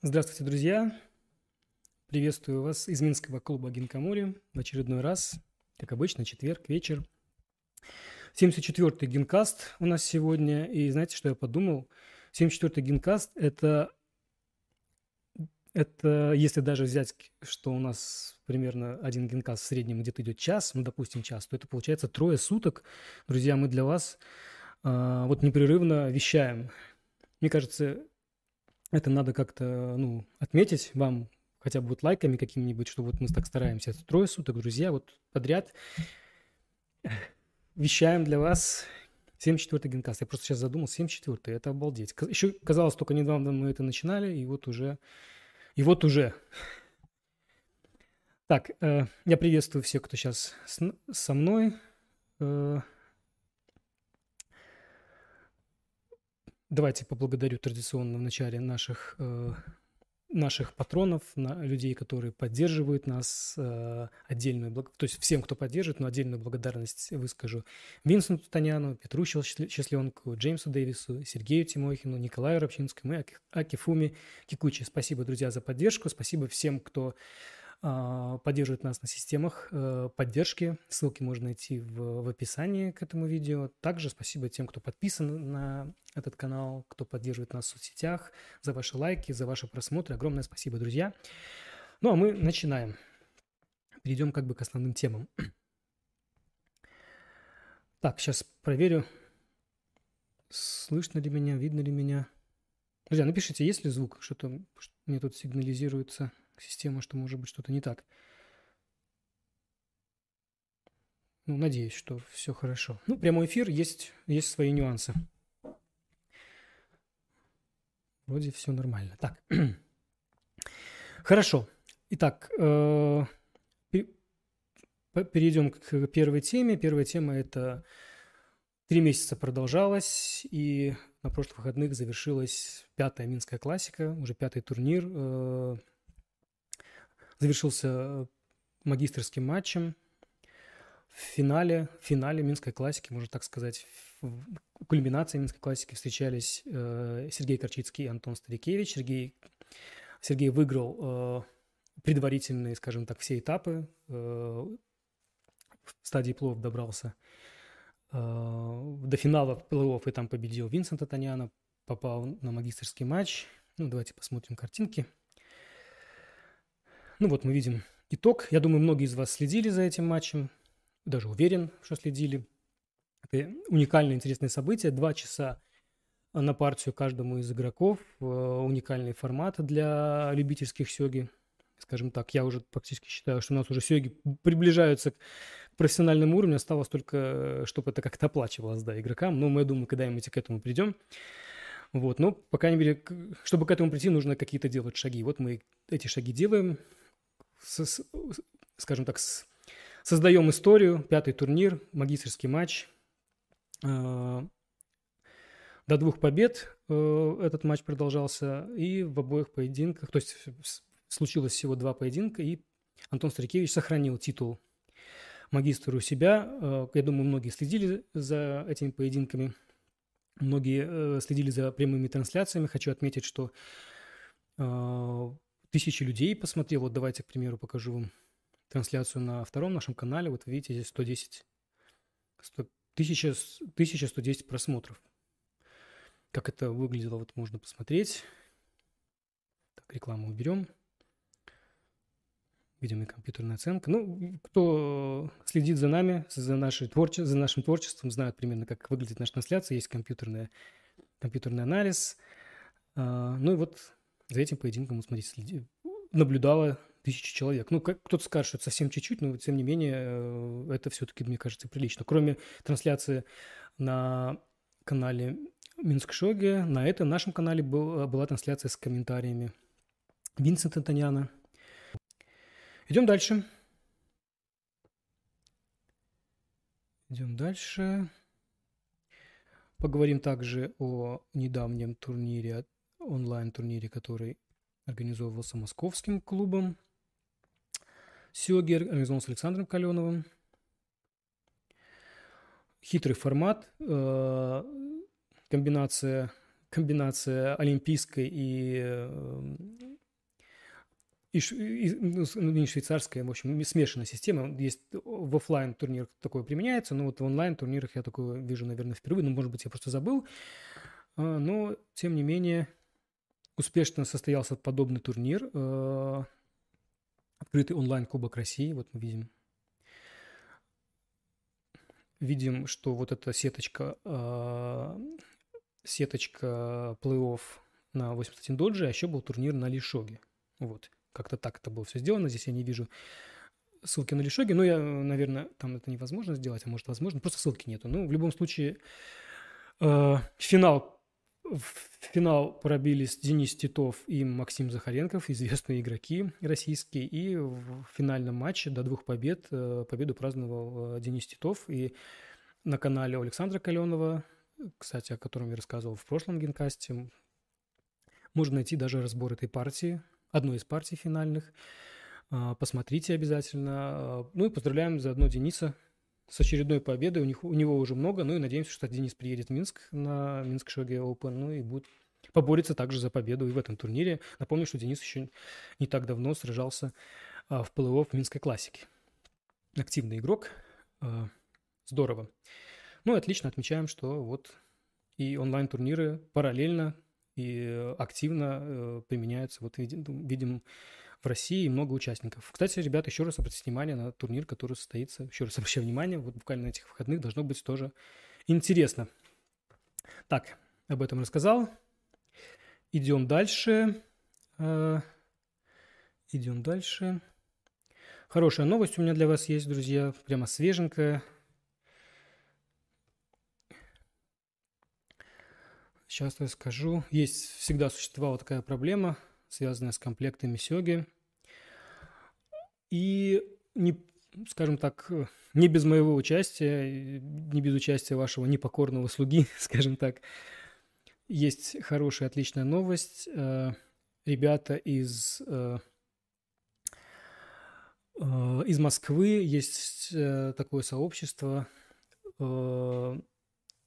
Здравствуйте, друзья! Приветствую вас из Минского клуба Гинкамори в очередной раз, как обычно, четверг, вечер. 74-й Гинкаст у нас сегодня. И знаете, что я подумал? 74-й Гинкаст – это, это, если даже взять, что у нас примерно один Гинкаст в среднем где-то идет час, ну, допустим, час, то это получается трое суток. Друзья, мы для вас э, вот непрерывно вещаем. Мне кажется, это надо как-то, ну, отметить вам хотя бы вот лайками какими-нибудь, что вот мы так стараемся. Это трое суток, друзья, вот подряд вещаем для вас 74-й генкаст. Я просто сейчас задумался, 74-й, это обалдеть. Еще казалось, только недавно мы это начинали, и вот уже, и вот уже. Так, э, я приветствую всех, кто сейчас с, со мной. Э, Давайте поблагодарю традиционно в начале наших, э, наших патронов, на, людей, которые поддерживают нас, э, отдельную, то есть всем, кто поддерживает, но отдельную благодарность выскажу Винсенту Таняну, Петру Счастленку, Джеймсу Дэвису, Сергею Тимохину, Николаю Рабчинскому и Акифуми Кикучи. Спасибо, друзья, за поддержку. Спасибо всем, кто поддерживает нас на системах э, поддержки. Ссылки можно найти в, в описании к этому видео. Также спасибо тем, кто подписан на этот канал, кто поддерживает нас в соцсетях, за ваши лайки, за ваши просмотры. Огромное спасибо, друзья. Ну, а мы начинаем. Перейдем как бы к основным темам. Так, сейчас проверю, слышно ли меня, видно ли меня. Друзья, напишите, есть ли звук, что-то мне тут сигнализируется система, что может быть что-то не так. Ну, надеюсь, что все хорошо. Ну, прямой эфир, есть, есть свои нюансы. Вроде все нормально. Так. Хорошо. Итак, э, перейдем к первой теме. Первая тема – это три месяца продолжалась, и на прошлых выходных завершилась пятая Минская классика, уже пятый турнир э, завершился э, магистрским матчем. В финале, в финале Минской классики, можно так сказать, в кульминации Минской классики встречались э, Сергей Корчицкий и Антон Старикевич. Сергей, Сергей выиграл э, предварительные, скажем так, все этапы. Э, в стадии плов добрался э, до финала плей-офф и там победил Винсента Таняна, попал на магистрский матч. Ну, давайте посмотрим картинки. Ну вот мы видим итог. Я думаю, многие из вас следили за этим матчем. Даже уверен, что следили. Это уникальное, интересное событие. Два часа на партию каждому из игроков. Э, уникальный формат для любительских сёги. Скажем так, я уже практически считаю, что у нас уже сёги приближаются к профессиональному уровню. Осталось только, чтобы это как-то оплачивалось да, игрокам. Но мы, я думаю, когда-нибудь к этому придем. Вот, но, по крайней мере, чтобы к этому прийти, нужно какие-то делать шаги. Вот мы эти шаги делаем скажем так, создаем историю, пятый турнир, магистрский матч. Э, до двух побед э, этот матч продолжался, и в обоих поединках, то есть случилось всего два поединка, и Антон Старикевич сохранил титул магистра у себя. Э, я думаю, многие следили за этими поединками, многие следили за прямыми трансляциями. Хочу отметить, что тысячи людей посмотрел. Вот давайте, к примеру, покажу вам трансляцию на втором нашем канале. Вот видите, здесь 110, 100, 1000, 1110 просмотров. Как это выглядело, вот можно посмотреть. Так, рекламу уберем. Видим и компьютерная оценка. Ну, кто следит за нами, за, нашей творче, за нашим творчеством, знает примерно, как выглядит наша трансляция. Есть компьютерная, компьютерный анализ. А, ну и вот за этим поединком, смотрите, следи, наблюдало тысячи человек. Ну, как, кто-то скажет, что это совсем чуть-чуть, но тем не менее э, это все-таки, мне кажется, прилично. Кроме трансляции на канале Минск Шоги, на этом нашем канале был, была трансляция с комментариями Винсента Таняна. Идем дальше. Идем дальше. Поговорим также о недавнем турнире онлайн-турнире, который организовывался московским клубом. Сёги организован с Александром Каленовым. Хитрый формат, э, комбинация, комбинация олимпийской и э, и, и, ну, ну, не швейцарская, в общем, смешанная система. Есть в офлайн турнирах такое применяется, но вот в онлайн турнирах я такое вижу, наверное, впервые. Ну, может быть, я просто забыл. А, но, тем не менее, успешно состоялся подобный турнир. А, открытый онлайн-кубок России. Вот мы видим видим, что вот эта сеточка, э, сеточка плей-офф на 81 доджи, а еще был турнир на Лишоге. Вот, как-то так это было все сделано. Здесь я не вижу ссылки на Лишоги, но я, наверное, там это невозможно сделать, а может возможно, просто ссылки нету. Ну, в любом случае, э, финал в финал пробились Денис Титов и Максим Захаренков, известные игроки российские. И в финальном матче до двух побед э, победу праздновал э, Денис Титов. И на канале Александра Каленова, кстати, о котором я рассказывал в прошлом генкасте, можно найти даже разбор этой партии, одной из партий финальных. Э, посмотрите обязательно. Ну и поздравляем заодно Дениса с очередной победой. У, них, у него уже много. Ну и надеемся, что Денис приедет в Минск на Минск Шоге Open. Ну и будет поборется также за победу и в этом турнире. Напомню, что Денис еще не так давно сражался а, в плей-офф Минской классики. Активный игрок. А, здорово. Ну и отлично отмечаем, что вот и онлайн-турниры параллельно и активно э, применяются. Вот видим, видим в России много участников. Кстати, ребята, еще раз обратите внимание на турнир, который состоится. Еще раз обращаю внимание, вот буквально на этих выходных должно быть тоже интересно. Так, об этом рассказал. Идем дальше. Э, идем дальше. Хорошая новость у меня для вас есть, друзья, прямо свеженькая. Сейчас я скажу. Есть, всегда существовала такая проблема – связанная с комплектами Сёги. И не, скажем так, не без моего участия, не без участия вашего непокорного слуги, скажем так, есть хорошая, отличная новость. Э, ребята из, э, э, из Москвы есть такое сообщество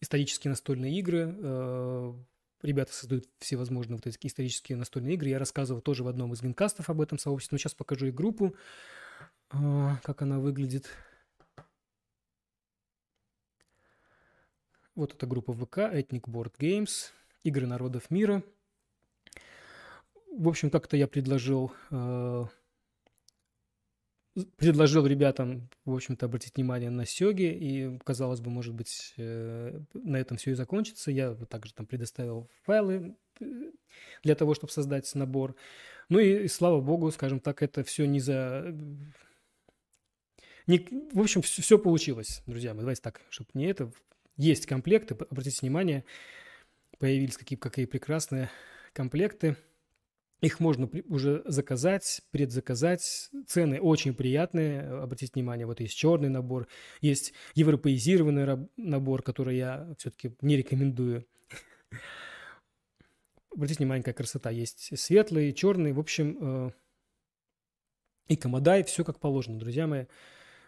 исторические настольные игры Ребята создают всевозможные вот эти исторические настольные игры. Я рассказывал тоже в одном из генкастов об этом сообществе. Но сейчас покажу и группу, а, как она выглядит. Вот эта группа ВК, Ethnic Board Games, Игры народов мира. В общем, как-то я предложил а, предложил ребятам, в общем-то, обратить внимание на сёги, и, казалось бы, может быть, э, на этом все и закончится. Я также там предоставил файлы э, для того, чтобы создать набор. Ну и, слава богу, скажем так, это все не за... Не... В общем, все, все получилось, друзья мои. Давайте так, чтобы не это... Есть комплекты, обратите внимание, появились какие, какие прекрасные комплекты – их можно уже заказать, предзаказать. Цены очень приятные. Обратите внимание, вот есть черный набор, есть европеизированный набор, который я все-таки не рекомендую. Обратите внимание, какая красота. Есть светлый, черный. В общем, э, и Комодай, все как положено, друзья мои.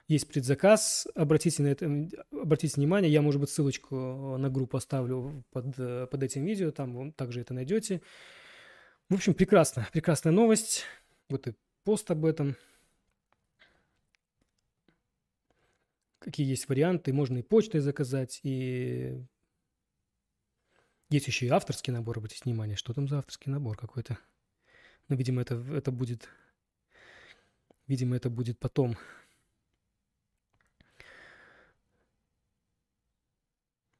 Есть предзаказ, обратите, на это, обратите внимание, я, может быть, ссылочку на группу оставлю под, э, под этим видео, там также это найдете. В общем, прекрасно, прекрасная новость. Вот и пост об этом. Какие есть варианты. Можно и почтой заказать, и есть еще и авторский набор, обратите внимание. Что там за авторский набор какой-то? Ну, видимо, это, это будет... Видимо, это будет потом.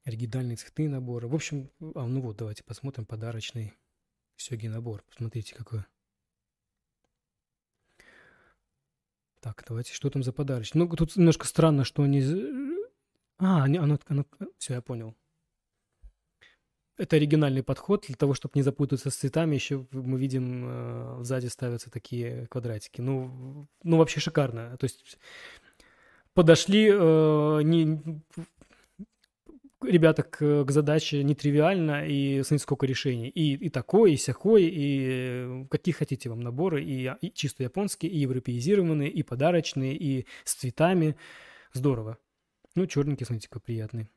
Оригинальные цветные наборы. В общем, а, ну вот, давайте посмотрим подарочный. Сёги набор. Посмотрите, какой. Так, давайте, что там за подарочек? Ну, тут немножко странно, что они... А, оно, оно, оно... Все, я понял. Это оригинальный подход для того, чтобы не запутаться с цветами. Еще мы видим, э, сзади ставятся такие квадратики. Ну, ну вообще шикарно. То есть подошли э, не ребята к, к задаче нетривиально, и смотрите, сколько решений. И, и такой, и сякой, и какие хотите вам наборы, и, и чисто японские, и европеизированные, и подарочные, и с цветами. Здорово. Ну, черненький, смотрите, какой приятный.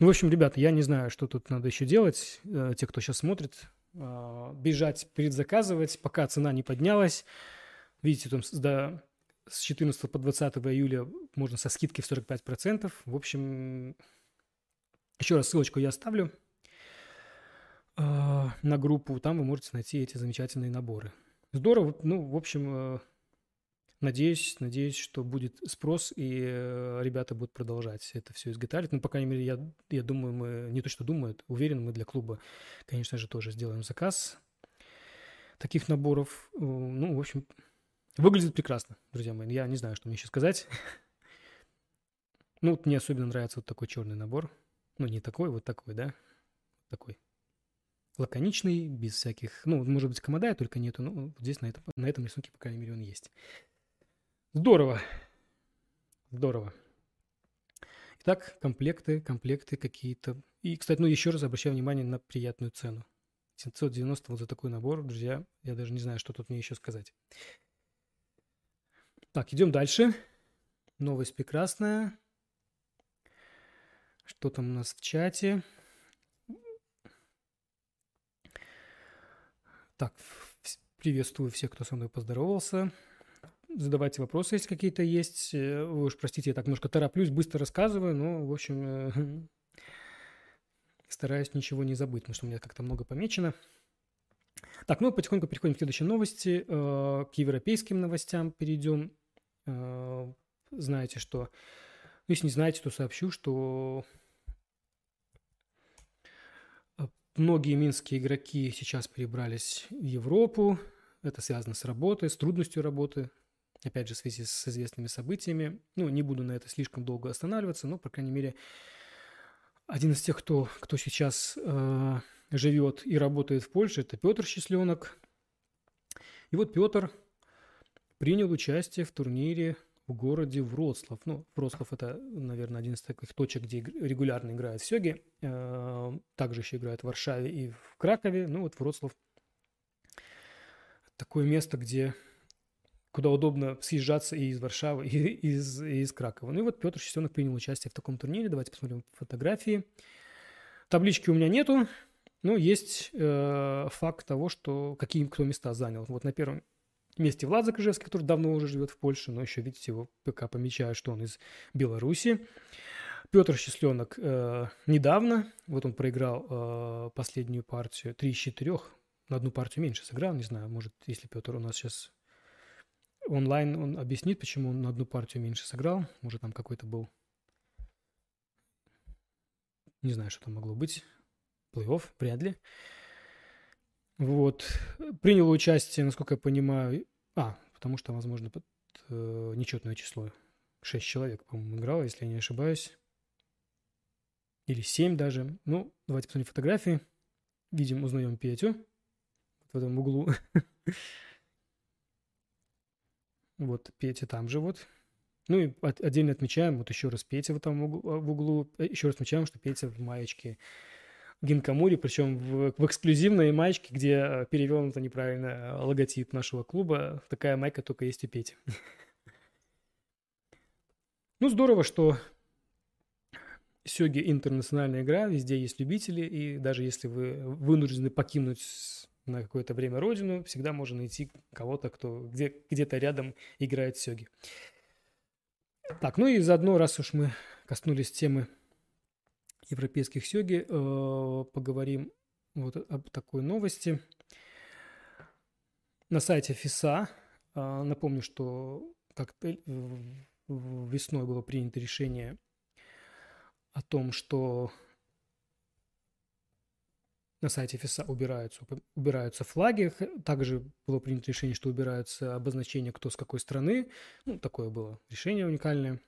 Ну, в общем, ребята, я не знаю, что тут надо еще делать. Э, те, кто сейчас смотрит, э, бежать, предзаказывать, пока цена не поднялась. Видите, там до, с 14 по 20 июля можно со скидкой в 45%. В общем, еще раз ссылочку я оставлю э, на группу. Там вы можете найти эти замечательные наборы. Здорово. Ну, в общем, э, Надеюсь, надеюсь, что будет спрос, и э, ребята будут продолжать это все изготавливать. Ну, по крайней мере, я, я думаю, мы, не то что думаю, уверен, мы для клуба, конечно же, тоже сделаем заказ таких наборов. Ну, в общем, выглядит прекрасно, друзья мои. Я не знаю, что мне еще сказать. Ну, вот мне особенно нравится вот такой черный набор. Ну, не такой, вот такой, да? Такой лаконичный, без всяких... Ну, может быть, комода только нету, но здесь на этом, на этом рисунке, по крайней мере, он есть. Здорово. Здорово. Итак, комплекты, комплекты какие-то. И, кстати, ну еще раз обращаю внимание на приятную цену. 790 вот за такой набор, друзья. Я даже не знаю, что тут мне еще сказать. Так, идем дальше. Новость прекрасная. Что там у нас в чате? Так, приветствую всех, кто со мной поздоровался задавайте вопросы, если какие-то есть. Э, вы уж простите, я так немножко тороплюсь, быстро рассказываю, но, в общем, э, стараюсь ничего не забыть, потому что у меня как-то много помечено. Так, ну потихоньку переходим к следующей новости, э, к европейским новостям перейдем. Знаете, что... Если не знаете, то сообщу, что многие минские игроки сейчас перебрались в Европу. Это связано с работой, с трудностью работы, опять же, в связи с известными событиями. Ну, не буду на это слишком долго останавливаться, но, по крайней мере, один из тех, кто, кто сейчас э, живет и работает в Польше, это Петр Счастленок. И вот Петр принял участие в турнире в городе Вроцлав. Ну, Вроцлав – это, наверное, один из таких точек, где регулярно играют в Сёге. Э, также еще играют в Варшаве и в Кракове. Ну, вот Вроцлав – такое место, где куда удобно съезжаться и из Варшавы, и из, и из Кракова. Ну и вот Петр Счастенок принял участие в таком турнире. Давайте посмотрим фотографии. Таблички у меня нету, но есть э, факт того, что какие кто места занял. Вот на первом месте Влад Закрыжевский, который давно уже живет в Польше, но еще, видите, его ПК помечаю, что он из Беларуси. Петр Счастленок э, недавно, вот он проиграл э, последнюю партию 3 из 4, на одну партию меньше сыграл, не знаю, может, если Петр у нас сейчас онлайн он объяснит, почему он на одну партию меньше сыграл. Может, там какой-то был... Не знаю, что там могло быть. Плей-офф, вряд ли. Вот. Принял участие, насколько я понимаю... А, потому что, возможно, под э, нечетное число. Шесть человек, по-моему, играло, если я не ошибаюсь. Или семь даже. Ну, давайте посмотрим фотографии. Видим, узнаем Петю. В этом углу. Вот Петя там же вот. Ну и отдельно отмечаем, вот еще раз Петя вот там в углу, э, еще раз отмечаем, что Петя в маечке Гинкамури, причем в, в эксклюзивной маечке, где э, перевернуто неправильно э, логотип нашего клуба. Такая майка только есть у Пети. Ну, здорово, что Сёги интернациональная игра, везде есть любители, и даже если вы вынуждены покинуть на какое-то время родину, всегда можно найти кого-то, кто где, где-то рядом играет сёги. Так, ну и заодно, раз уж мы коснулись темы европейских сёги, э, поговорим вот об такой новости. На сайте ФИСА, э, напомню, что как весной было принято решение о том, что на сайте ФИСа убираются, убираются флаги. Также было принято решение, что убираются обозначения, кто с какой страны. Ну, такое было решение уникальное.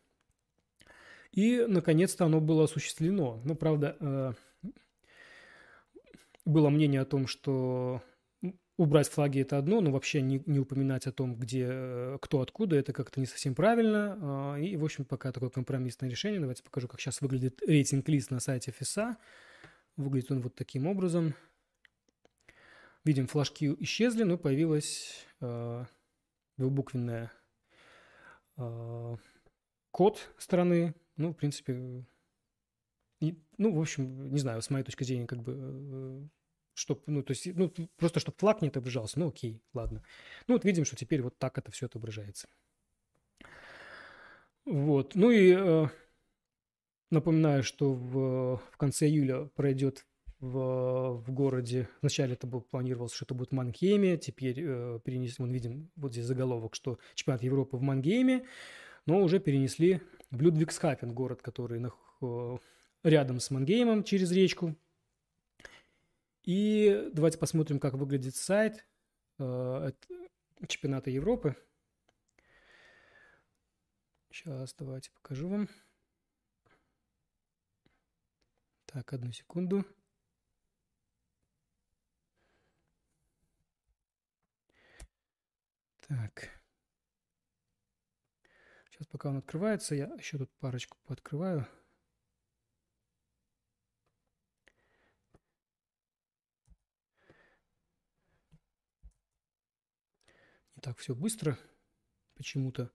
И, наконец-то, оно было осуществлено. Ну, правда, э, было мнение о том, что убрать флаги – это одно, но вообще не, не упоминать о том, где, э, кто откуда, это как-то не совсем правильно. А, и, в общем, пока такое компромиссное решение. Давайте покажу, как сейчас выглядит рейтинг-лист на сайте ФИСа. Выглядит он вот таким образом. Видим, флажки исчезли, но появилась э, двухбуквенная э, код страны. Ну, в принципе, и, ну, в общем, не знаю, с моей точки зрения, как бы э, чтобы, ну, то есть, ну, просто чтобы флаг не отображался, ну, окей, ладно. Ну, вот видим, что теперь вот так это все отображается. Вот, ну и э, напоминаю, что в, в конце июля пройдет в, в городе. Вначале это был, планировалось, что это будет в Мангейме, теперь э, перенесли, мы видим вот здесь заголовок, что чемпионат Европы в Мангейме, но уже перенесли в Людвигсхафен, город, который э, рядом с Мангеймом через речку. И давайте посмотрим, как выглядит сайт э, чемпионата Европы. Сейчас давайте покажу вам. Так, одну секунду. Так. Сейчас пока он открывается, я еще тут парочку пооткрываю. Не так все быстро почему-то.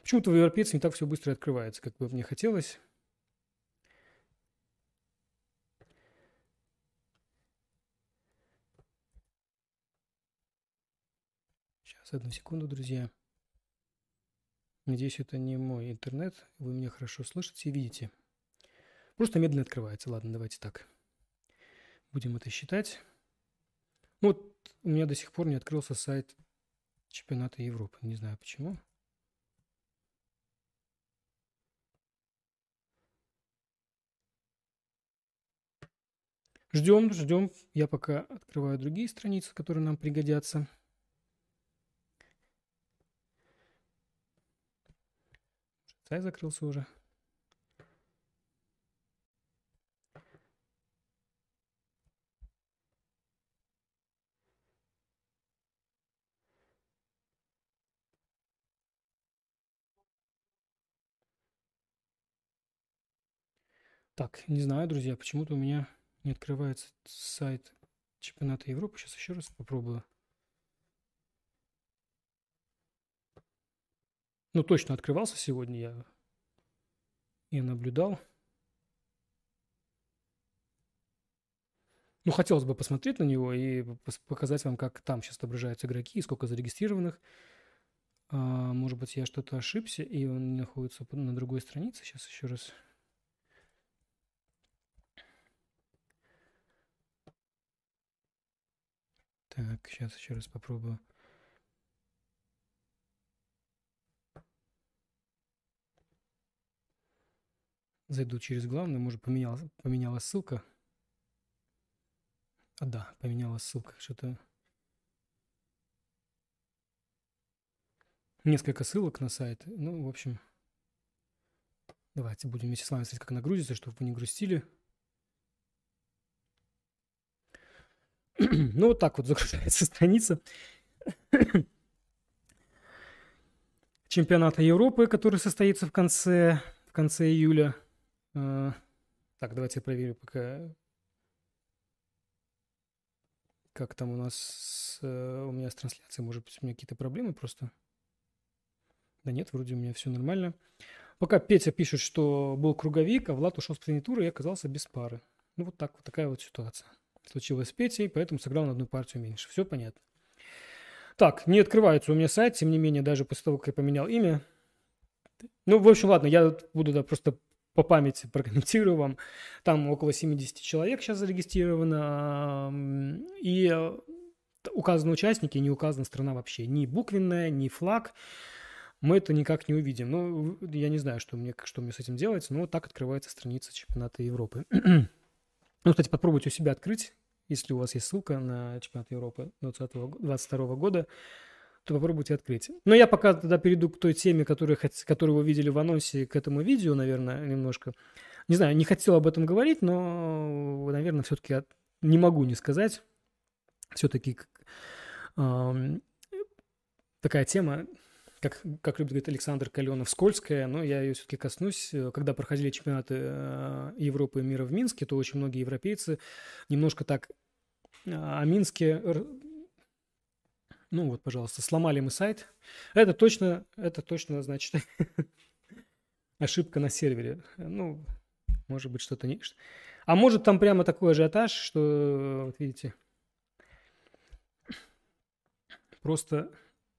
Почему-то в европейце не так все быстро открывается, как бы мне хотелось. Сейчас, одну секунду, друзья. Надеюсь, это не мой интернет. Вы меня хорошо слышите и видите. Просто медленно открывается. Ладно, давайте так. Будем это считать. Ну, вот у меня до сих пор не открылся сайт чемпионата Европы. Не знаю почему. Ждем, ждем. Я пока открываю другие страницы, которые нам пригодятся. Сайт закрылся уже. Так, не знаю, друзья, почему-то у меня не открывается сайт чемпионата Европы. Сейчас еще раз попробую. Ну, точно открывался сегодня, я, я наблюдал. Ну, хотелось бы посмотреть на него и показать вам, как там сейчас отображаются игроки и сколько зарегистрированных. А, может быть, я что-то ошибся, и он находится на другой странице. Сейчас еще раз. Так, сейчас еще раз попробую. Зайду через главное, может, поменялась, поменялась ссылка. А, да, поменялась ссылка. Что-то... Несколько ссылок на сайт. Ну, в общем, давайте будем вместе с вами смотреть, как она грузится, чтобы вы не грустили. ну, вот так вот загружается страница чемпионата Европы, который состоится в конце, в конце июля. А, так, давайте я проверю пока, как там у нас, у меня с трансляцией, может быть, у меня какие-то проблемы просто. Да нет, вроде у меня все нормально. Пока Петя пишет, что был круговик, а Влад ушел с последней и оказался без пары. Ну, вот так вот такая вот ситуация. Случилось с Петей, поэтому сыграл на одну партию меньше. Все понятно. Так, не открывается у меня сайт, тем не менее, даже после того, как я поменял имя. Ну, в общем, ладно, я буду да, просто по памяти прокомментирую вам. Там около 70 человек сейчас зарегистрировано. И э, указаны участники, не указана страна вообще. Ни буквенная, ни флаг. Мы это никак не увидим. Ну, я не знаю, что мне, что мне с этим делать, но вот так открывается страница чемпионата Европы. ну, кстати, попробуйте у себя открыть, если у вас есть ссылка на чемпионат Европы 2022 года то попробуйте открыть. Но я пока тогда перейду к той теме, которую, которую вы видели в анонсе к этому видео, наверное, немножко. Не знаю, не хотел об этом говорить, но, наверное, все-таки не могу не сказать. Все-таки э, такая тема, как, как любит говорить Александр Каленов, скользкая, но я ее все-таки коснусь. Когда проходили чемпионаты э, Европы и мира в Минске, то очень многие европейцы немножко так о Минске ну вот, пожалуйста, сломали мы сайт. Это точно, это точно, значит, ошибка на сервере. Ну, может быть, что-то не... А может, там прямо такой ажиотаж, что, вот видите, просто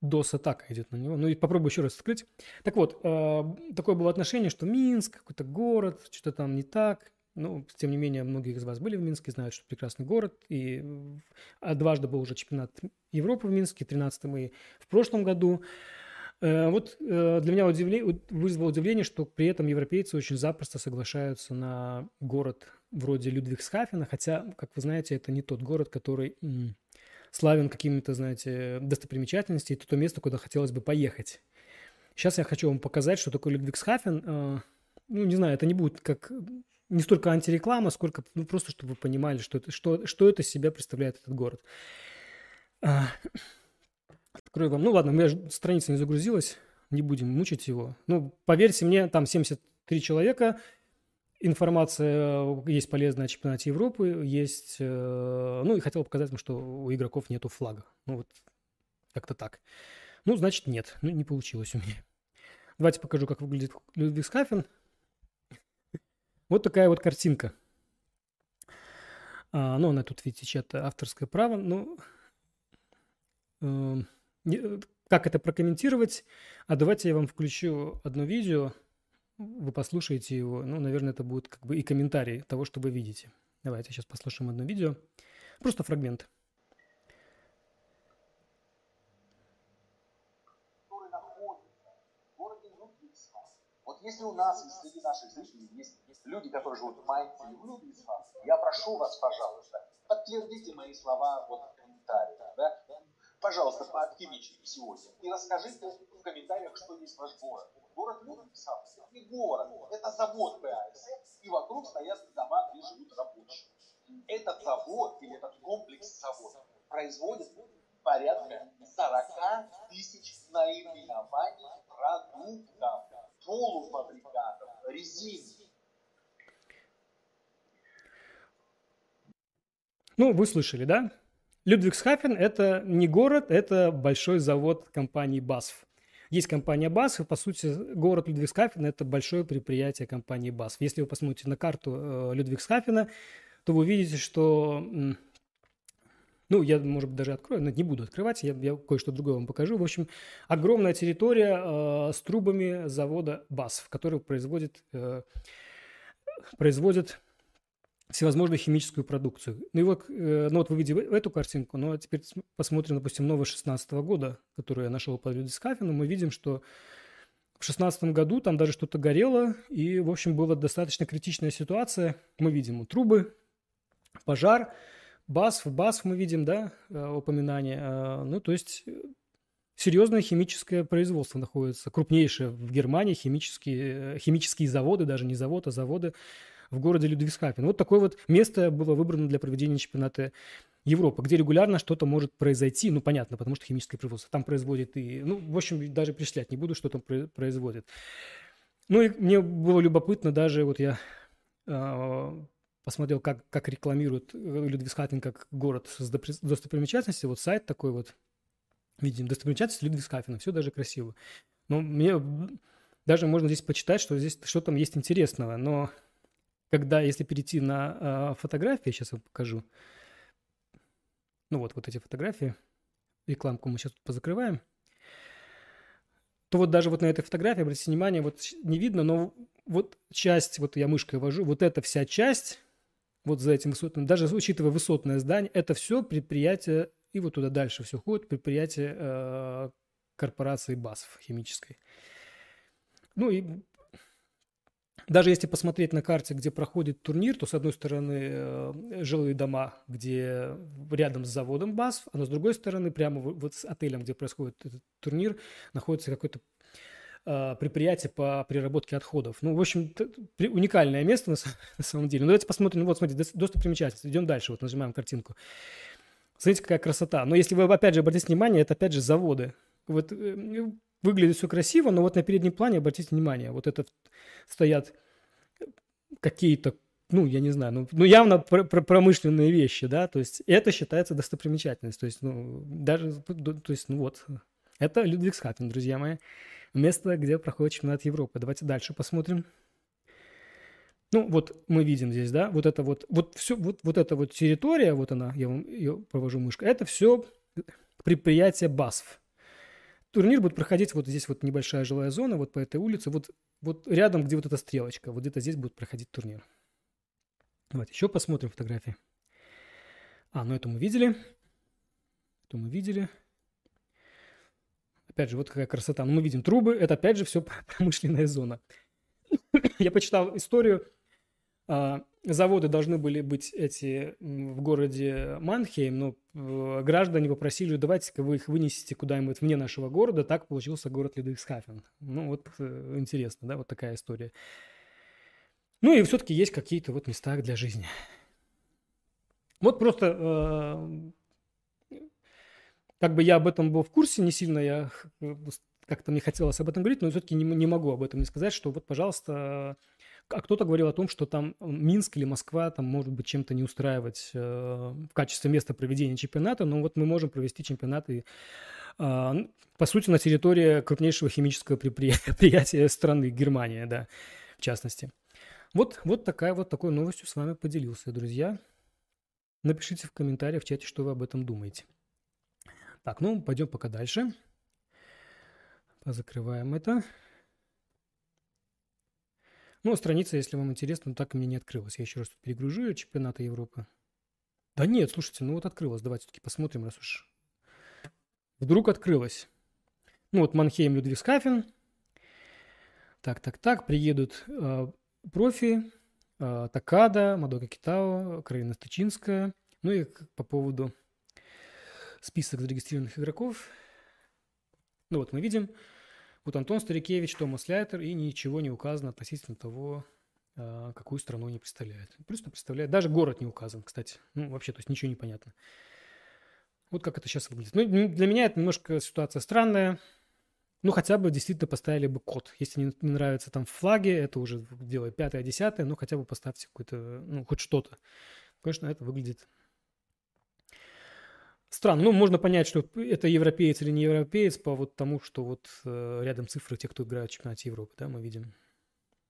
DOS-атака идет на него. Ну и попробую еще раз открыть. Так вот, э, такое было отношение, что Минск, какой-то город, что-то там не так. Ну, тем не менее, многие из вас были в Минске, знают, что прекрасный город. И а дважды был уже чемпионат Европы в Минске, 13-м и в прошлом году. Э, вот э, для меня удивление, вызвало удивление, что при этом европейцы очень запросто соглашаются на город вроде Людвигсхафена, хотя, как вы знаете, это не тот город, который славен какими-то, знаете, достопримечательностями, это то место, куда хотелось бы поехать. Сейчас я хочу вам показать, что такое Людвигсхафен. Э, ну, не знаю, это не будет как не столько антиреклама, сколько ну, просто, чтобы вы понимали, что это, что, что это себя представляет этот город. Открою вам. Ну ладно, у меня страница не загрузилась, не будем мучить его. Ну, поверьте мне, там 73 человека, информация э, есть полезная о чемпионате Европы, есть... Э, ну, и хотел показать вам, что у игроков нету флага. Ну, вот как-то так. Ну, значит, нет. Ну, не получилось у меня. Давайте покажу, как выглядит Людвигсхафен. Вот такая вот картинка. А, ну, она тут, видите, чья-то авторское право. Ну, э, как это прокомментировать? А давайте я вам включу одно видео, вы послушаете его. Ну, наверное, это будет как бы и комментарий того, что вы видите. Давайте сейчас послушаем одно видео. Просто фрагмент. Вот если у нас и среди наших зрителей есть, которые живут в Майнце или в я прошу вас, пожалуйста, подтвердите мои слова вот в комментариях. Да? Пожалуйста, поактивничайте сегодня и расскажите в комментариях, что есть ваш город. Город это не город, это завод ПАСФ, и вокруг стоят дома, где живут рабочие. Этот завод или этот комплекс заводов производит порядка 40 тысяч наименований продуктов, полуфабрикатов, резины. Ну, вы слышали, да? Людвигсхафен – это не город, это большой завод компании BASF. Есть компания BASF, и, по сути, город Людвигсхафен – это большое предприятие компании BASF. Если вы посмотрите на карту э, Людвигсхафена, то вы увидите, что ну, я, может быть, даже открою, но не буду открывать, я, я кое-что другое вам покажу. В общем, огромная территория э, с трубами завода BASF, который производит, э, производит всевозможную химическую продукцию. Ну и вот, э, ну вот вы видите эту картинку, но теперь посмотрим, допустим, новый 16 года, который я нашел под дискафеном, мы видим, что в 16 году там даже что-то горело, и, в общем, была достаточно критичная ситуация. Мы видим трубы, пожар, БАСФ, БАСФ мы видим, да, э, упоминание. Э, ну, то есть серьезное химическое производство находится, крупнейшее в Германии, химические, химические заводы, даже не завод, а заводы в городе Людвигсхафен. Вот такое вот место было выбрано для проведения чемпионата Европы, где регулярно что-то может произойти, ну, понятно, потому что химическое производство там производит и, ну, в общем, даже перечислять не буду, что там производит. Ну, и мне было любопытно даже, вот я э, посмотрел, как, как рекламируют Людвигсхафен как город с достопримечательностью, вот сайт такой вот, видим, достопримечательности Людвигсхафена, все даже красиво. Но мне даже можно здесь почитать, что здесь что там есть интересного, но когда, если перейти на э, фотографии, сейчас я покажу. Ну вот, вот эти фотографии. Рекламку мы сейчас тут позакрываем. То вот даже вот на этой фотографии, обратите внимание, вот не видно, но вот часть, вот я мышкой вожу, вот эта вся часть, вот за этим высотным, даже учитывая высотное здание, это все предприятие, и вот туда дальше все ходит, предприятие э, корпорации БАСФ химической. Ну и даже если посмотреть на карте, где проходит турнир, то с одной стороны э, жилые дома, где рядом с заводом БАСФ, а с другой стороны прямо вот с отелем, где происходит этот турнир, находится какое-то э, предприятие по переработке отходов. Ну, в общем, уникальное место на, на самом деле. Ну, давайте посмотрим. Ну, вот, смотрите, достопримечательность. Идем дальше. Вот нажимаем картинку. Смотрите, какая красота. Но если вы, опять же, обратите внимание, это, опять же, заводы. Вот э, выглядит все красиво, но вот на переднем плане, обратите внимание, вот это стоят какие-то, ну, я не знаю, ну, ну явно пр пр промышленные вещи, да, то есть это считается достопримечательностью, то есть, ну, даже, то есть, ну вот, это Людвигсхафен, друзья мои, место, где проходит чемпионат Европы. Давайте дальше посмотрим. Ну, вот мы видим здесь, да, вот это вот, вот все, вот, вот эта вот территория, вот она, я вам ее провожу мышкой, это все предприятие БАСФ. Турнир будет проходить вот здесь вот небольшая жилая зона, вот по этой улице, вот, вот рядом, где вот эта стрелочка, вот где-то здесь будет проходить турнир. Давайте еще посмотрим фотографии. А, ну это мы видели. Это мы видели. Опять же, вот какая красота. Ну, мы видим трубы. Это, опять же, все промышленная зона. Я почитал историю. А, заводы должны были быть эти в городе Манхейм, но э, граждане попросили, давайте-ка вы их вынесете куда-нибудь вне нашего города. Так получился город Лидвигсхафен. Ну, вот э, интересно, да, вот такая история. Ну, и все-таки есть какие-то вот места для жизни. Вот просто э, как бы я об этом был в курсе, не сильно я как-то мне хотелось об этом говорить, но все-таки не, не могу об этом не сказать, что вот, пожалуйста, а кто-то говорил о том, что там Минск или Москва там может быть чем-то не устраивать э, в качестве места проведения чемпионата, но вот мы можем провести чемпионат и, э, по сути, на территории крупнейшего химического предприятия страны, Германия, да, в частности. Вот, вот такая вот такой новостью с вами поделился, друзья. Напишите в комментариях в чате, что вы об этом думаете. Так, ну, пойдем пока дальше. Закрываем это. Ну, а страница, если вам интересно, так и мне не открылась. Я еще раз тут перегружу чемпионата Европы. Да нет, слушайте, ну вот открылась. Давайте все-таки посмотрим, раз уж вдруг открылась. Ну вот Манхейм, Людвигсхафен. Так, так, так, приедут э, профи, э, Такада, Мадока Китао, Каролина Стычинская. Ну и по поводу список зарегистрированных игроков. Ну вот мы видим, вот Антон Старикевич, Томас Лайтер, и ничего не указано относительно того, а, какую страну они представляют. Просто представляют. Даже город не указан, кстати. Ну, вообще, то есть ничего не понятно. Вот как это сейчас выглядит. Ну, для меня это немножко ситуация странная. Ну, хотя бы действительно поставили бы код. Если не, нравятся там флаги, это уже дело пятое, десятое, но хотя бы поставьте какой-то, ну, хоть что-то. Конечно, это выглядит Странно. Ну, можно понять, что это европеец или не европеец по вот тому, что вот э, рядом цифры тех, кто играет в чемпионате Европы, да, мы видим.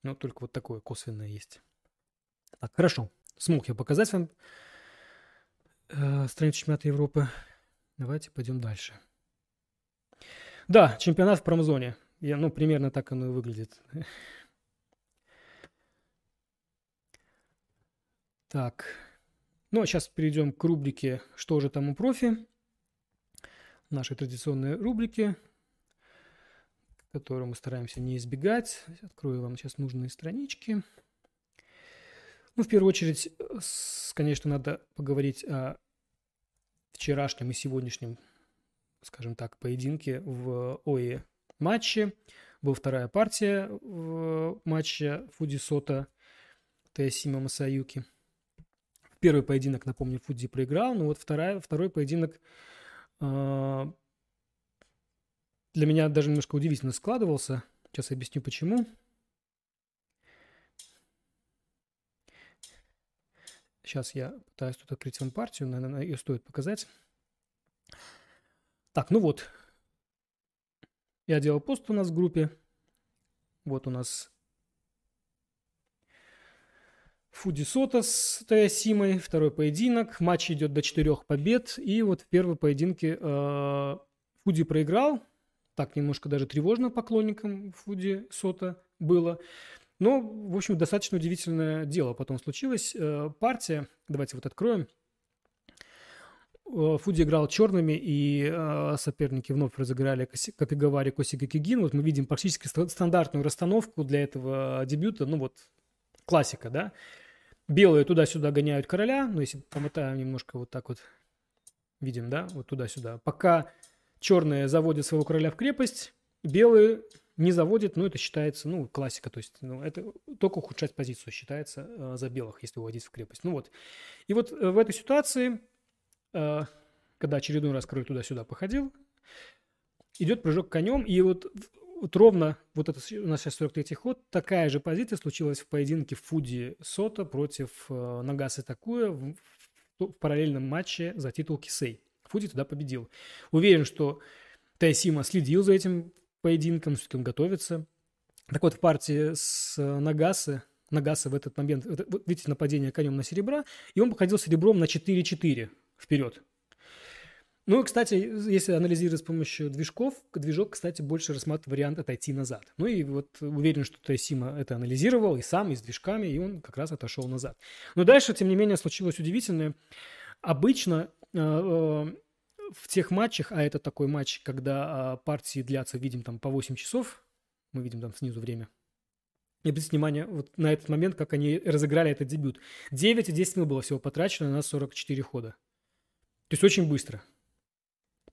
Но только вот такое косвенное есть. Так, хорошо. Смог я показать вам э, страницу чемпионата Европы. Давайте пойдем дальше. Да, чемпионат в промзоне. Я, ну, примерно так оно и выглядит. Так. Ну, а сейчас перейдем к рубрике «Что же там у профи?» Нашей традиционной рубрики, которую мы стараемся не избегать. Открою вам сейчас нужные странички. Ну, в первую очередь, конечно, надо поговорить о вчерашнем и сегодняшнем, скажем так, поединке в ОЕ матче. Была вторая партия в матче Фуди Сота Тесима Масаюки – Первый поединок, напомню, Фудзи проиграл, но вот вторая, второй поединок э, для меня даже немножко удивительно складывался. Сейчас я объясню, почему. Сейчас я пытаюсь тут открыть вам партию, наверное, ее стоит показать. Так, ну вот. Я делал пост у нас в группе. Вот у нас Фуди Сота с Таясимой, второй поединок. Матч идет до четырех побед. И вот в первом поединке э, Фуди проиграл. Так немножко даже тревожно поклонникам Фуди Сота было. Но, в общем, достаточно удивительное дело потом случилось. Э, партия, давайте вот откроем. Э, Фуди играл черными, и э, соперники вновь разыграли Капиговари Косига Кигин. Вот мы видим практически стандартную расстановку для этого дебюта. Ну вот, классика, да? Белые туда-сюда гоняют короля. Ну, если помотаем немножко вот так вот, видим, да, вот туда-сюда. Пока черные заводят своего короля в крепость, белые не заводят, но это считается, ну, классика, то есть, ну, это только ухудшать позицию считается э, за белых, если уводить в крепость. Ну вот. И вот э, в этой ситуации, э, когда очередной раз король туда-сюда походил, идет прыжок конем, и вот вот ровно, вот это у нас сейчас 43-й ход, такая же позиция случилась в поединке Фуди Сота против э, Нагасы Такуя в, в, параллельном матче за титул Кисей. Фуди туда победил. Уверен, что Тайсима следил за этим поединком, все-таки он готовится. Так вот, в партии с Нагасы, Нагаса в этот момент, видите, нападение конем на серебра, и он походил серебром на 4-4 вперед. Ну, кстати, если анализировать с помощью движков, движок, кстати, больше рассматривает вариант отойти назад. Ну и вот уверен, что Тайсима это анализировал и сам, и с движками, и он как раз отошел назад. Но дальше, тем не менее, случилось удивительное. Обычно э, э, в тех матчах, а это такой матч, когда э, партии длятся, видим, там по 8 часов, мы видим там снизу время, и обратите внимание вот на этот момент, как они разыграли этот дебют. 9 и 10 минут было всего потрачено на 44 хода. То есть очень быстро.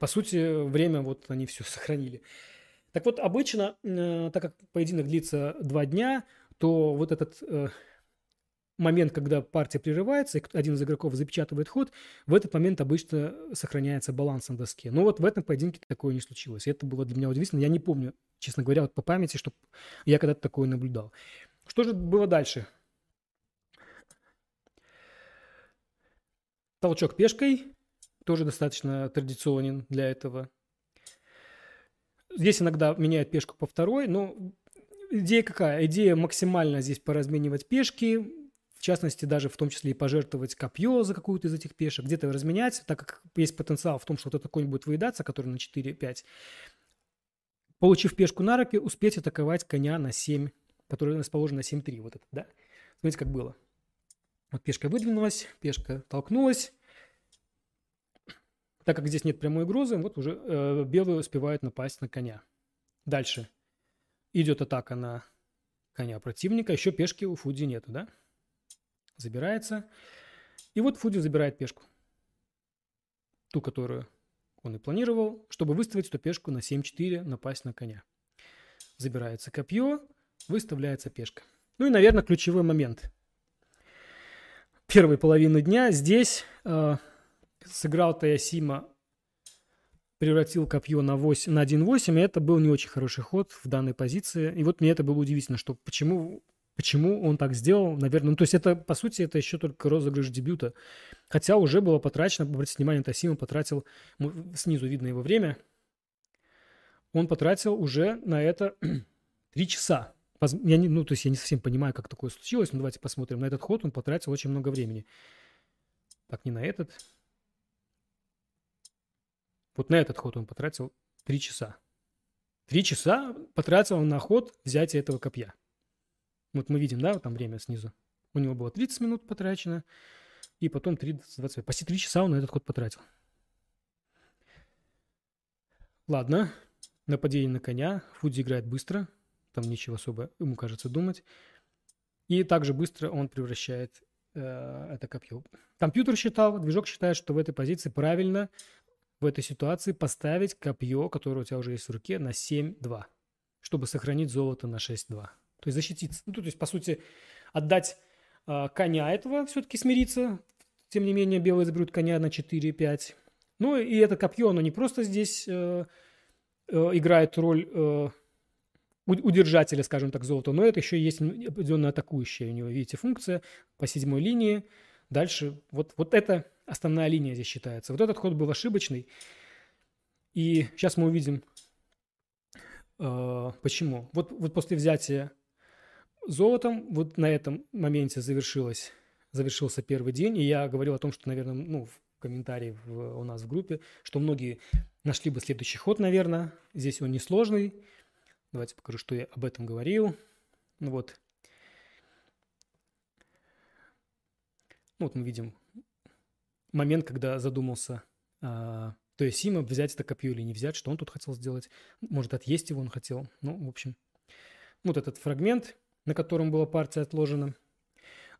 По сути, время вот они все сохранили. Так вот, обычно, э, так как поединок длится два дня, то вот этот э, момент, когда партия прерывается, и один из игроков запечатывает ход, в этот момент обычно сохраняется баланс на доске. Но вот в этом поединке такое не случилось. Это было для меня удивительно. Я не помню, честно говоря, вот по памяти, что я когда-то такое наблюдал. Что же было дальше? Толчок пешкой, тоже достаточно традиционен для этого. Здесь иногда меняют пешку по второй, но идея какая? Идея максимально здесь поразменивать пешки, в частности, даже в том числе и пожертвовать копье за какую-то из этих пешек, где-то разменять, так как есть потенциал в том, что кто-то какой-нибудь будет выедаться, который на 4-5. Получив пешку на руки, успеть атаковать коня на 7, который расположен на 7-3. Вот это, да? Смотрите, как было. Вот пешка выдвинулась, пешка толкнулась, так как здесь нет прямой угрозы, вот уже э, белые успевают напасть на коня. Дальше идет атака на коня противника. Еще пешки у Фуди нету, да? Забирается. И вот Фуди забирает пешку. Ту, которую он и планировал, чтобы выставить эту пешку на 7-4, напасть на коня. Забирается копье, выставляется пешка. Ну и, наверное, ключевой момент. Первой половины дня здесь э, сыграл Таясима, превратил копье на, 8, на 1.8, и это был не очень хороший ход в данной позиции. И вот мне это было удивительно, что почему, почему он так сделал, наверное. Ну, то есть это, по сути, это еще только розыгрыш дебюта. Хотя уже было потрачено, обратите внимание, Тасима потратил, снизу видно его время, он потратил уже на это 3 часа. Я не, ну, то есть я не совсем понимаю, как такое случилось, но давайте посмотрим. На этот ход он потратил очень много времени. Так, не на этот. Вот на этот ход он потратил 3 часа. Три часа потратил он на ход взятия этого копья. Вот мы видим, да, там время снизу. У него было 30 минут потрачено, и потом 30, 25. Почти 3 часа он на этот ход потратил. Ладно, нападение на коня. Фудзи играет быстро. Там нечего особо, ему кажется, думать. И также быстро он превращает э, это копье. Компьютер считал, движок считает, что в этой позиции правильно в этой ситуации поставить копье, которое у тебя уже есть в руке, на 7-2, чтобы сохранить золото на 6-2. То есть защититься. Ну, то есть, по сути, отдать э, коня этого, все-таки смириться. Тем не менее, белые заберут коня на 4-5. Ну, и это копье, оно не просто здесь э, э, играет роль э, удержателя, скажем так, золота, но это еще есть определенно атакующая у него, видите, функция по седьмой линии. Дальше вот, вот это основная линия здесь считается. Вот этот ход был ошибочный. И сейчас мы увидим, э, почему. Вот, вот после взятия золотом, вот на этом моменте завершилось, завершился первый день. И я говорил о том, что, наверное, ну, в комментарии в, у нас в группе, что многие нашли бы следующий ход, наверное. Здесь он несложный. Давайте покажу, что я об этом говорил. Ну вот. Ну, вот мы видим момент, когда задумался, а, то есть Сима взять это копье или не взять, что он тут хотел сделать. Может, отъесть его он хотел. Ну, в общем, вот этот фрагмент, на котором была партия отложена.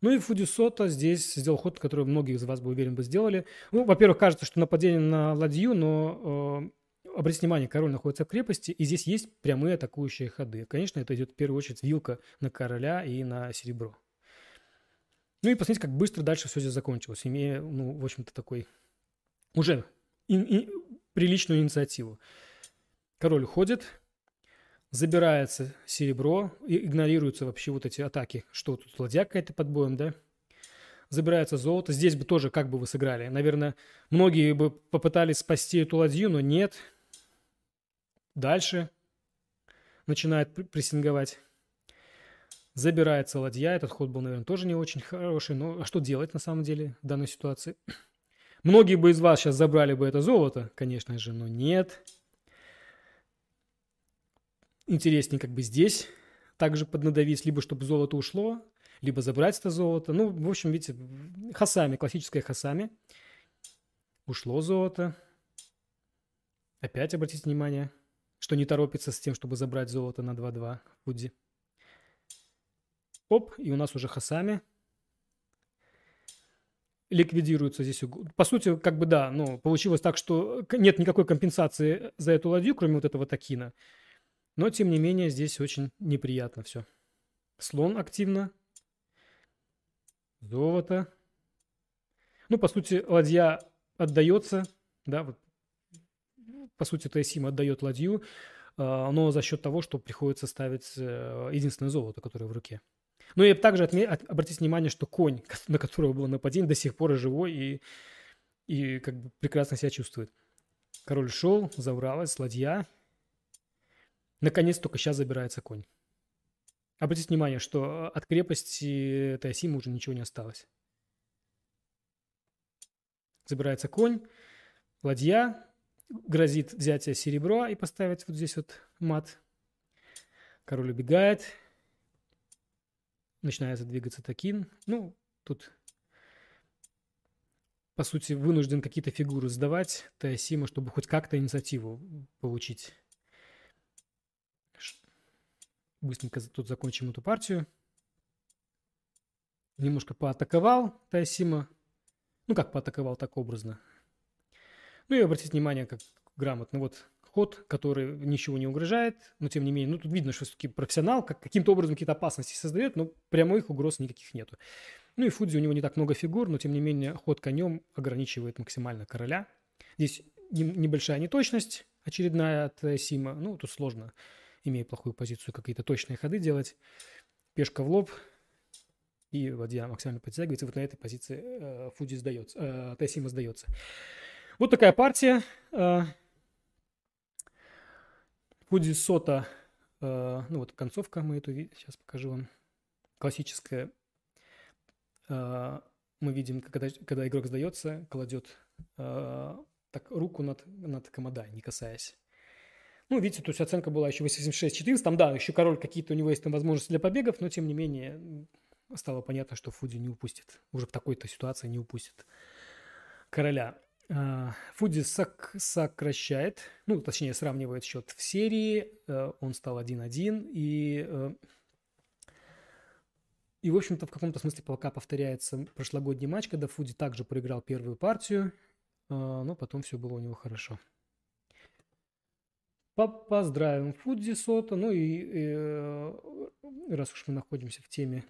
Ну и Фудисота здесь сделал ход, который многие из вас, бы уверен, бы сделали. Ну, во-первых, кажется, что нападение на ладью, но э, обратите внимание, король находится в крепости, и здесь есть прямые атакующие ходы. Конечно, это идет в первую очередь вилка на короля и на серебро. Ну и посмотрите, как быстро дальше все здесь закончилось, имея, ну, в общем-то, такой уже и, и, приличную инициативу. Король уходит, забирается серебро, игнорируются вообще вот эти атаки, что тут ладья какая-то под боем, да? Забирается золото. Здесь бы тоже как бы вы сыграли. Наверное, многие бы попытались спасти эту ладью, но нет. Дальше начинает прессинговать Забирается ладья. Этот ход был, наверное, тоже не очень хороший. Но а что делать на самом деле в данной ситуации? Многие бы из вас сейчас забрали бы это золото, конечно же, но нет. Интереснее как бы здесь также поднадавить, либо чтобы золото ушло, либо забрать это золото. Ну, в общем, видите, хасами, классическое хасами. Ушло золото. Опять обратите внимание, что не торопится с тем, чтобы забрать золото на 2-2 Фудзи. Оп, и у нас уже хасами ликвидируется здесь. По сути, как бы да, но получилось так, что нет никакой компенсации за эту ладью, кроме вот этого такина. Но, тем не менее, здесь очень неприятно все. Слон активно. Золото. Ну, по сути, ладья отдается, да, вот, по сути, Тайсим отдает ладью, а, но за счет того, что приходится ставить э, единственное золото, которое в руке. Ну и также отме- обратите внимание, что конь, на которого было нападение, до сих пор живой и, и как бы прекрасно себя чувствует. Король шел, забралась ладья. Наконец, только сейчас забирается конь. Обратите внимание, что от крепости Тайсима уже ничего не осталось. Забирается конь, ладья, грозит взятие серебра и поставить вот здесь вот мат. Король убегает, начинается двигаться Такин. Ну, тут, по сути, вынужден какие-то фигуры сдавать Тайсима, чтобы хоть как-то инициативу получить. Быстренько тут закончим эту партию. Немножко поатаковал Тайсима. Ну, как поатаковал, так образно. Ну и обратите внимание, как грамотно. Вот ход, который ничего не угрожает, но тем не менее, ну тут видно, что все-таки профессионал как, каким-то образом какие-то опасности создает, но прямых угроз никаких нету. Ну и Фудзи у него не так много фигур, но тем не менее ход конем ограничивает максимально короля. Здесь небольшая неточность очередная от э, Сима. Ну, тут сложно, имея плохую позицию, какие-то точные ходы делать. Пешка в лоб, и ладья максимально подтягивается. Вот на этой позиции э, Фудзи сдается, э, Тайсима сдается. Вот такая партия. Э, Фудзи Сота, э, ну вот концовка мы эту сейчас покажу вам, классическая. Э, мы видим, когда, когда игрок сдается, кладет э, так руку над, над комода, не касаясь. Ну, видите, то есть оценка была еще 86-14. Там, да, еще король какие-то у него есть там возможности для побегов, но тем не менее стало понятно, что Фуди не упустит. Уже в такой-то ситуации не упустит короля. А, Фуди сок сокращает, ну, точнее, сравнивает счет в серии. Э, он стал 1-1. И, э, и, в общем-то, в каком-то смысле пока повторяется прошлогодний матч, когда Фуди также проиграл первую партию, э, но потом все было у него хорошо. Поздравим Фудзи Сота. Ну и, и раз уж мы находимся в теме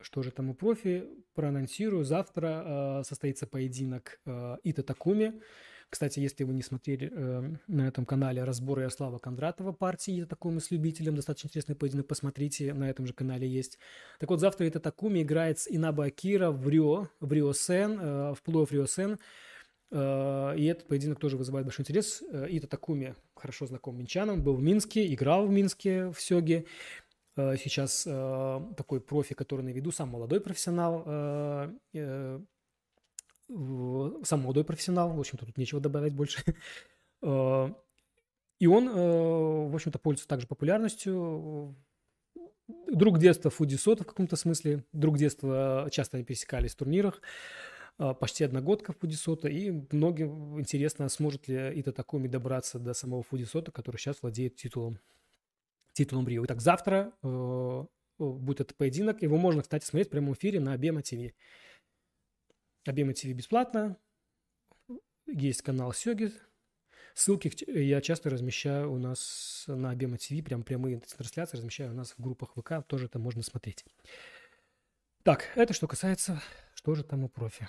что же там у профи, проанонсирую. Завтра э, состоится поединок э, Ита Такуми. Кстати, если вы не смотрели э, на этом канале разбор Ярослава Кондратова партии Ита Такуми с любителем, достаточно интересный поединок, посмотрите, на этом же канале есть. Так вот, завтра Ита Такуми играет с Инаба Акира в Рио, в Рио Сен, э, в плей-офф Рио Сен. Э, и этот поединок тоже вызывает большой интерес. Э, Ита Такуми хорошо знаком минчанам, был в Минске, играл в Минске в Сёге. Э, сейчас э, такой профи, который на виду, сам молодой профессионал, э, сам молодой профессионал, в общем-то, тут нечего добавить больше. И он, в общем-то, пользуется также популярностью. Друг детства Фуди Сота в каком-то смысле. Друг детства часто они пересекались в турнирах. Почти одногодка Фуди Сота. И многим интересно, сможет ли Ита Такоми добраться до самого Фуди Сота, который сейчас владеет титулом титулом Рио. Итак, завтра э, будет этот поединок. Его можно, кстати, смотреть в прямом эфире на Абема ТВ. Абема ТВ бесплатно. Есть канал Сёги. Ссылки я часто размещаю у нас на Абема ТВ, прям прямые трансляции размещаю у нас в группах ВК, тоже это можно смотреть. Так, это что касается, что же там у профи.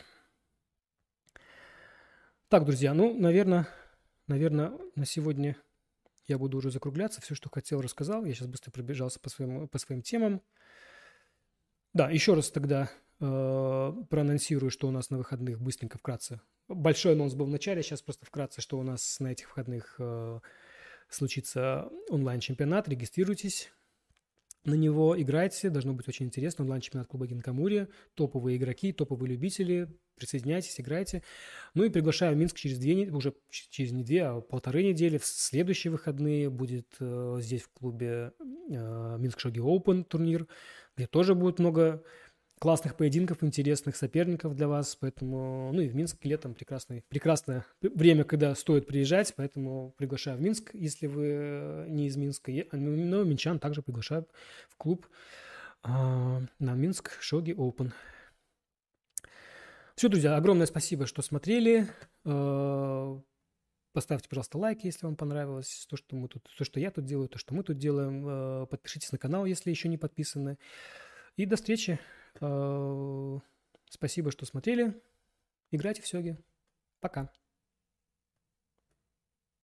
Так, друзья, ну, наверное, наверное, на сегодня я буду уже закругляться. Все, что хотел, рассказал. Я сейчас быстро пробежался по своим, по своим темам. Да, еще раз тогда э, проанонсирую, что у нас на выходных быстренько, вкратце. Большой анонс был в начале, сейчас просто вкратце, что у нас на этих выходных э, случится онлайн-чемпионат. Регистрируйтесь. На него, играйте, должно быть очень интересно. Онлайн-чемпионат клуба Гинкамури, топовые игроки, топовые любители, присоединяйтесь, играйте. Ну и приглашаю в Минск через две, уже через не две, а полторы недели, в следующие выходные будет э, здесь в клубе э, Минск Шоги Open турнир, где тоже будет много классных поединков, интересных соперников для вас, поэтому, ну и в Минск летом прекрасное, прекрасное время, когда стоит приезжать, поэтому приглашаю в Минск, если вы не из Минска, но Минчан также приглашаю в клуб а, на Минск Шоги Open. Все, друзья, огромное спасибо, что смотрели. А, поставьте, пожалуйста, лайк, если вам понравилось то, что мы тут, то, что я тут делаю, то, что мы тут делаем. А, подпишитесь на канал, если еще не подписаны. И до встречи. Э, спасибо, что смотрели. Играйте в Сёги. Пока.